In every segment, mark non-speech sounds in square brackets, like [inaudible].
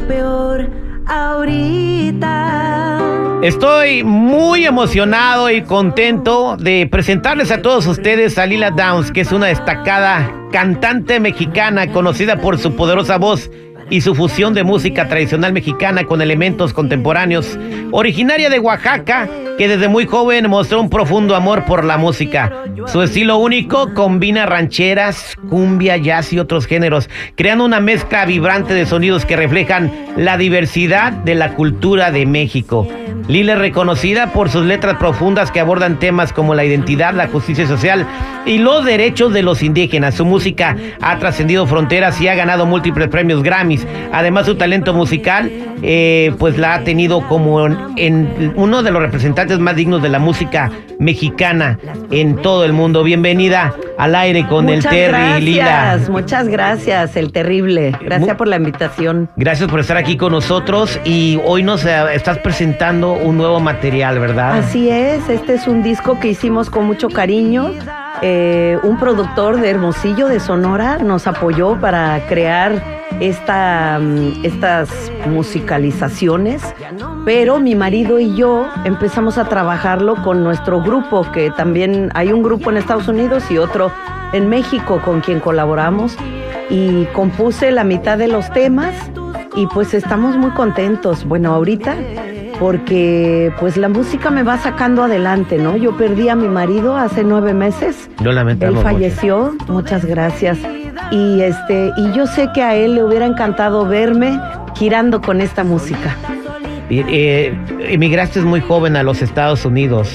peor ahorita. Estoy muy emocionado y contento de presentarles a todos ustedes a Lila Downs, que es una destacada cantante mexicana conocida por su poderosa voz y su fusión de música tradicional mexicana con elementos contemporáneos, originaria de Oaxaca, que desde muy joven mostró un profundo amor por la música. Su estilo único combina rancheras, cumbia, jazz y otros géneros, creando una mezcla vibrante de sonidos que reflejan la diversidad de la cultura de México. Lila es reconocida por sus letras profundas que abordan temas como la identidad, la justicia social y los derechos de los indígenas. Su música ha trascendido fronteras y ha ganado múltiples premios Grammys. Además, su talento musical, eh, pues la ha tenido como en uno de los representantes más dignos de la música mexicana en todo el mundo. Bienvenida al aire con el Terry gracias, Lila. Muchas gracias, el terrible. Gracias por la invitación. Gracias por estar aquí con nosotros y hoy nos eh, estás presentando un nuevo material, ¿verdad? Así es, este es un disco que hicimos con mucho cariño. Eh, un productor de Hermosillo, de Sonora, nos apoyó para crear esta, mm, estas musicalizaciones, pero mi marido y yo empezamos a trabajarlo con nuestro grupo, que también hay un grupo en Estados Unidos y otro en México con quien colaboramos, y compuse la mitad de los temas y pues estamos muy contentos. Bueno, ahorita porque pues la música me va sacando adelante, ¿no? Yo perdí a mi marido hace nueve meses. Lo lamentamos Él falleció, muchas gracias. Y este, y yo sé que a él le hubiera encantado verme girando con esta música. Eh, emigraste muy joven a los Estados Unidos.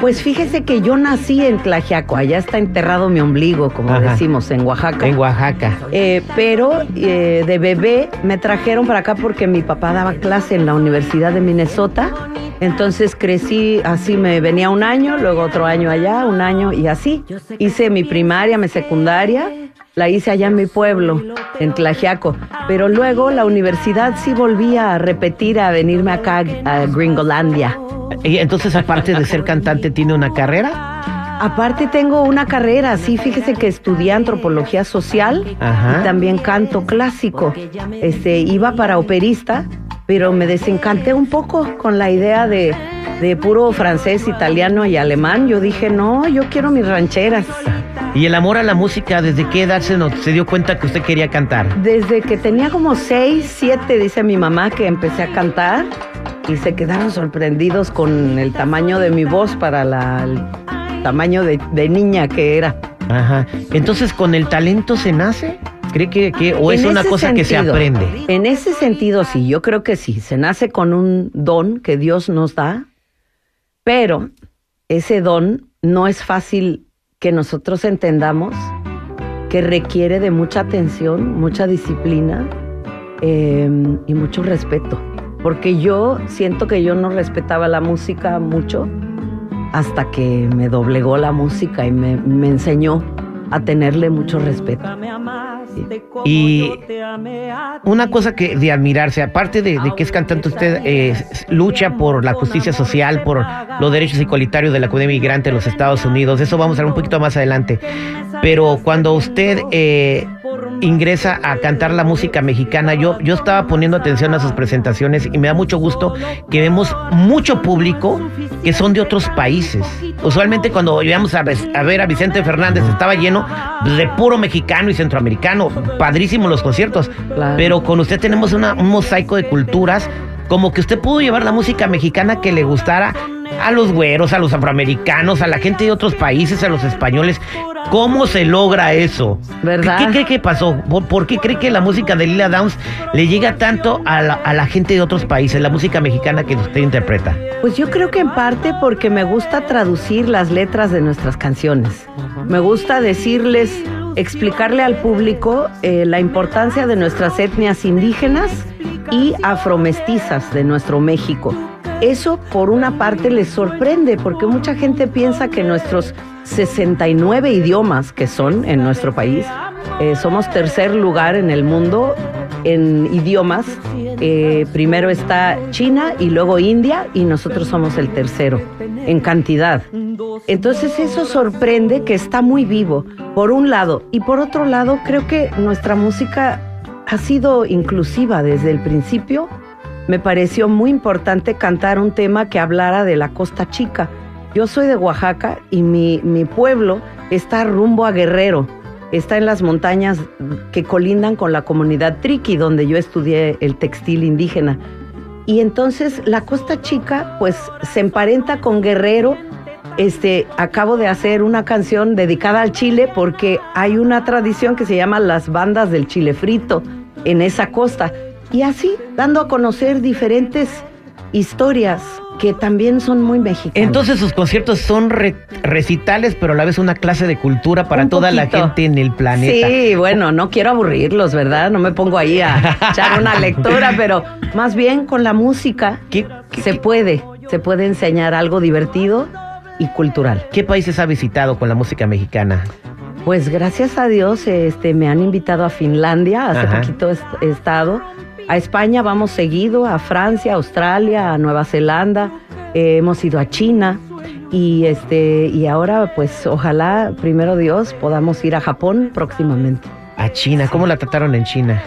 Pues fíjese que yo nací en Tlajiaco, allá está enterrado mi ombligo, como Ajá. decimos, en Oaxaca. En Oaxaca. Eh, pero eh, de bebé me trajeron para acá porque mi papá daba clase en la Universidad de Minnesota. Entonces crecí así, me venía un año, luego otro año allá, un año y así. Hice mi primaria, mi secundaria, la hice allá en mi pueblo, en Tlajiaco. Pero luego la universidad sí volvía a repetir, a venirme acá a Gringolandia. Y entonces, aparte de ser cantante, ¿tiene una carrera? Aparte tengo una carrera, sí, fíjese que estudié antropología social Ajá. y también canto clásico. Este, iba para operista, pero me desencanté un poco con la idea de, de puro francés, italiano y alemán. Yo dije, no, yo quiero mis rancheras. ¿Y el amor a la música, desde qué edad se, nos- se dio cuenta que usted quería cantar? Desde que tenía como seis, siete, dice mi mamá, que empecé a cantar y se quedaron sorprendidos con el tamaño de mi voz para la, el tamaño de, de niña que era. Ajá. Entonces, ¿con el talento se nace? ¿Cree que, que- o es una cosa que se aprende? En ese sentido, sí, yo creo que sí. Se nace con un don que Dios nos da, pero ese don no es fácil que nosotros entendamos que requiere de mucha atención, mucha disciplina eh, y mucho respeto. Porque yo siento que yo no respetaba la música mucho hasta que me doblegó la música y me, me enseñó a tenerle mucho respeto. Y una cosa que de admirarse, aparte de, que es cantante, usted eh, lucha por la justicia social, por los derechos igualitarios de la comunidad migrante en los Estados Unidos. Eso vamos a hablar un poquito más adelante. Pero cuando usted eh, ingresa a cantar la música mexicana, yo, yo estaba poniendo atención a sus presentaciones y me da mucho gusto que vemos mucho público que son de otros países. Usualmente cuando íbamos a, ver a Vicente Fernández estaba lleno de puro mexicano y centroamericano. Padrísimos los conciertos. Claro. Pero con usted tenemos una- un mosaico de culturas. Como que usted pudo llevar la música mexicana que le gustara a los güeros, a los afroamericanos, a la gente de otros países, a los españoles. ¿Cómo se logra eso? ¿Verdad? ¿Qué, qué cree que pasó? ¿Por, por qué cree que la música de Lila Downs le llega tanto a la, a la gente de otros países, la música mexicana que usted interpreta? Pues yo creo que en parte porque me gusta traducir las letras de nuestras canciones. Me gusta decirles, explicarle al público eh, la importancia de nuestras etnias indígenas y afromestizas de nuestro México. Eso por una parte les sorprende porque mucha gente piensa que nuestros 69 idiomas que son en nuestro país, eh, somos tercer lugar en el mundo en idiomas. Eh, primero está China y luego India y nosotros somos el tercero en cantidad. Entonces eso sorprende que está muy vivo, por un lado. Y por otro lado, creo que nuestra música ha sido inclusiva desde el principio. Me pareció muy importante cantar un tema que hablara de la Costa Chica. Yo soy de Oaxaca y mi, pueblo está rumbo a Guerrero está en las montañas que colindan con la comunidad Triqui, donde yo estudié el textil indígena. Y entonces la Costa Chica, pues se emparenta con Guerrero. Este, acabo de hacer una canción dedicada al chile porque hay una tradición que se llama las bandas del chile frito en esa costa. Y así, dando a conocer diferentes historias que también son muy mexicanas. Entonces sus conciertos son recitales, pero a la vez una clase de cultura para toda la gente en el planeta. Sí, bueno, no quiero aburrirlos, ¿verdad? No me pongo ahí a echar una [laughs] lectura, pero más bien con la música se puede, se puede enseñar algo divertido y cultural. ¿Qué países ha visitado con la música mexicana? Pues gracias a Dios este, me han invitado a Finlandia, hace poquito he estado a España vamos seguido, a Francia, a Australia, a Nueva Zelanda, eh, hemos ido a China y este y ahora pues ojalá primero Dios podamos ir a Japón próximamente. A China, ¿cómo la trataron en China?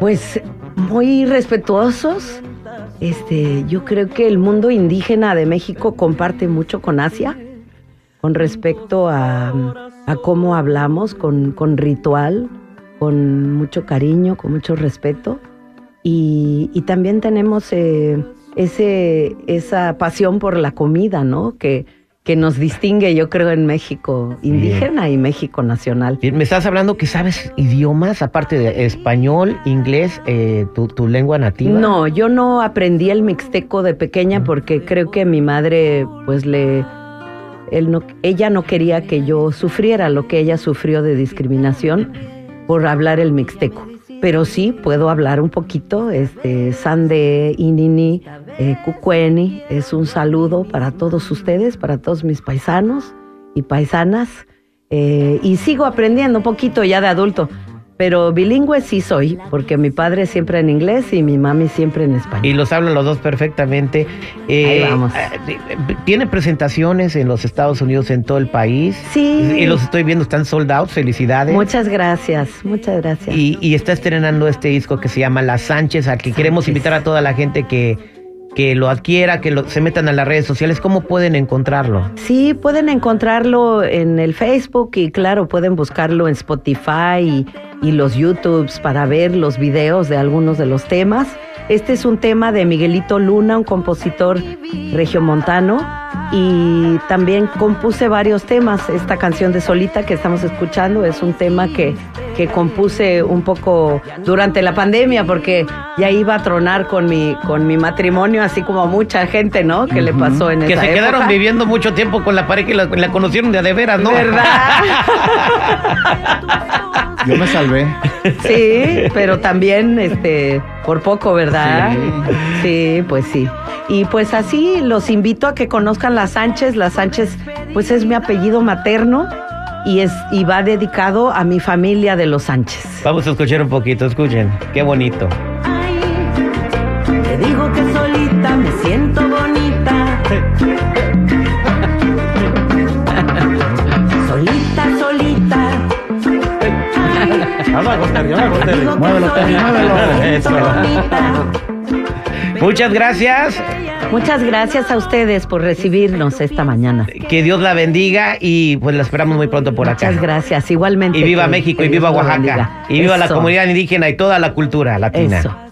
Pues muy respetuosos. Este, yo creo que el mundo indígena de México comparte mucho con Asia con respecto a, a cómo hablamos, con, con ritual, con mucho cariño, con mucho respeto. Y, también tenemos eh, ese, esa pasión por la comida, ¿no? Que, que nos distingue, yo creo, en México indígena y México nacional. Me estás hablando que sabes idiomas, aparte de español, inglés, eh, tu, lengua nativa. No, yo no aprendí el mixteco de pequeña porque creo que mi madre, pues le... Él no, ella no quería que yo sufriera lo que ella sufrió de discriminación por hablar el mixteco pero sí puedo hablar un poquito. Este, Sande Inini eh, es un saludo para todos ustedes, para todos mis paisanos y paisanas. Eh, y sigo aprendiendo un poquito ya de adulto. Pero bilingüe sí soy, porque mi padre siempre en inglés y mi mami siempre en español. Y los hablan los dos perfectamente. Eh, Ahí vamos. Eh, ¿Tiene presentaciones en los Estados Unidos, en todo el país? Sí. Y los estoy viendo, están sold out, felicidades. Muchas gracias, muchas gracias. Y, está estrenando este disco que se llama La Sánchez, al que queremos invitar a toda la gente que que lo adquiera, que lo, se metan a las redes sociales, ¿cómo pueden encontrarlo? Sí, pueden encontrarlo en el Facebook y claro, pueden buscarlo en Spotify y, y los YouTubes para ver los videos de algunos de los temas. Este es un tema de Miguelito Luna, un compositor regiomontano, y también compuse varios temas. Esta canción de Solita que estamos escuchando es un tema que, que compuse un poco durante la pandemia, porque ya iba a tronar con mi, con mi matrimonio, así como mucha gente, ¿no? Que le pasó en que esa Que se quedaron viviendo mucho tiempo con la pareja y la, conocieron de a de veras, ¿no? ¿Verdad? [laughs] Yo me salvé. Sí, pero también este por poco, ¿verdad? Sí. pues sí. Y pues así los invito a que conozcan las Sánchez. Las Sánchez, pues es mi apellido materno y es y va dedicado a mi familia de los Sánchez. Vamos a escuchar un poquito, escuchen. Qué bonito. te digo que solita me siento bonita. Muchas gracias. Muchas gracias a ustedes por recibirnos esta mañana. Que Dios la bendiga y pues la esperamos muy pronto por acá. Muchas gracias, igualmente. Y viva México y viva Oaxaca. Y viva la comunidad indígena y toda la cultura latina.